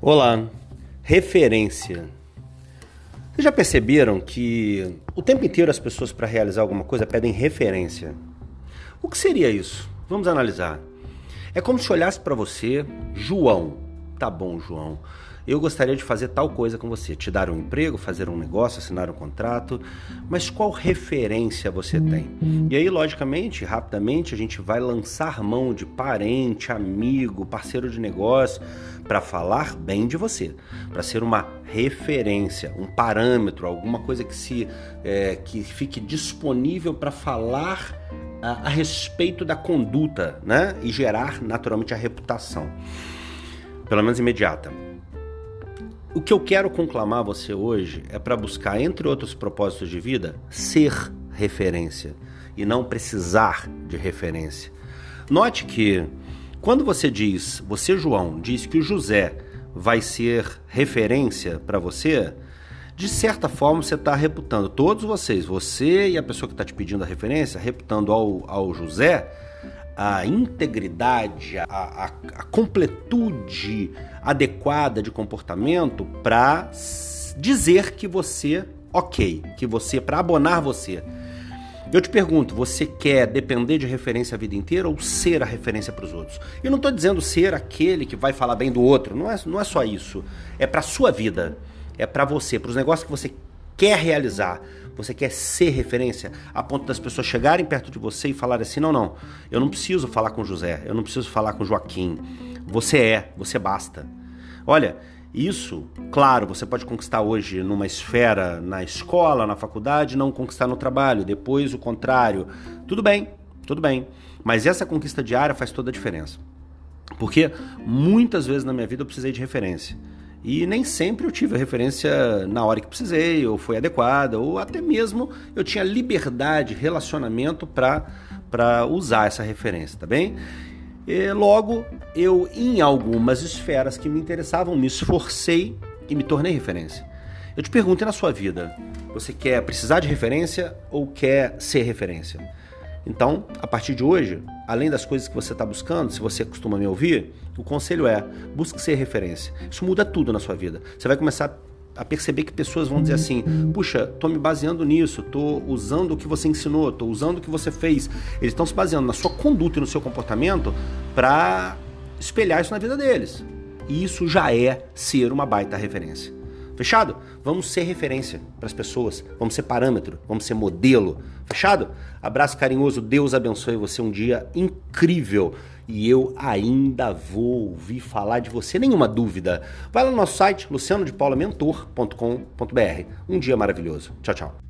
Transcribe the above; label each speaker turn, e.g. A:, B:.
A: Olá, referência. Vocês já perceberam que o tempo inteiro as pessoas para realizar alguma coisa pedem referência? O que seria isso? Vamos analisar. É como se olhasse para você, João. Tá bom, João eu gostaria de fazer tal coisa com você, te dar um emprego, fazer um negócio, assinar um contrato, mas qual referência você tem? E aí, logicamente, rapidamente, a gente vai lançar mão de parente, amigo, parceiro de negócio para falar bem de você, para ser uma referência, um parâmetro, alguma coisa que se é, que fique disponível para falar a, a respeito da conduta, né? E gerar naturalmente a reputação, pelo menos imediata. O que eu quero conclamar você hoje é para buscar, entre outros propósitos de vida, ser referência e não precisar de referência. Note que quando você diz, você João, diz que o José vai ser referência para você, de certa forma você está reputando todos vocês, você e a pessoa que está te pedindo a referência, reputando ao, ao José a integridade, a, a, a completude adequada de comportamento para dizer que você, ok, que você, para abonar você. Eu te pergunto, você quer depender de referência a vida inteira ou ser a referência para os outros? Eu não estou dizendo ser aquele que vai falar bem do outro, não é, não é só isso. É para a sua vida, é para você, para os negócios que você quer realizar, você quer ser referência, a ponto das pessoas chegarem perto de você e falarem assim: não, não, eu não preciso falar com José, eu não preciso falar com Joaquim. Você é, você basta. Olha, isso, claro, você pode conquistar hoje numa esfera na escola, na faculdade, não conquistar no trabalho, depois o contrário. Tudo bem, tudo bem. Mas essa conquista diária faz toda a diferença. Porque muitas vezes na minha vida eu precisei de referência. E nem sempre eu tive a referência na hora que precisei, ou foi adequada, ou até mesmo eu tinha liberdade, relacionamento para usar essa referência, tá bem? E logo, eu, em algumas esferas que me interessavam, me esforcei e me tornei referência. Eu te pergunto, na sua vida, você quer precisar de referência ou quer ser referência? Então, a partir de hoje, além das coisas que você está buscando, se você costuma me ouvir, o conselho é: busque ser referência. Isso muda tudo na sua vida. Você vai começar a perceber que pessoas vão dizer assim: puxa, estou me baseando nisso, estou usando o que você ensinou, estou usando o que você fez. Eles estão se baseando na sua conduta e no seu comportamento para espelhar isso na vida deles. E isso já é ser uma baita referência. Fechado? Vamos ser referência para as pessoas, vamos ser parâmetro, vamos ser modelo. Fechado? Abraço carinhoso, Deus abençoe você um dia incrível. E eu ainda vou ouvir falar de você, nenhuma dúvida. Vai lá no nosso site lucianodepaulamentor.com.br. Um dia maravilhoso. Tchau, tchau.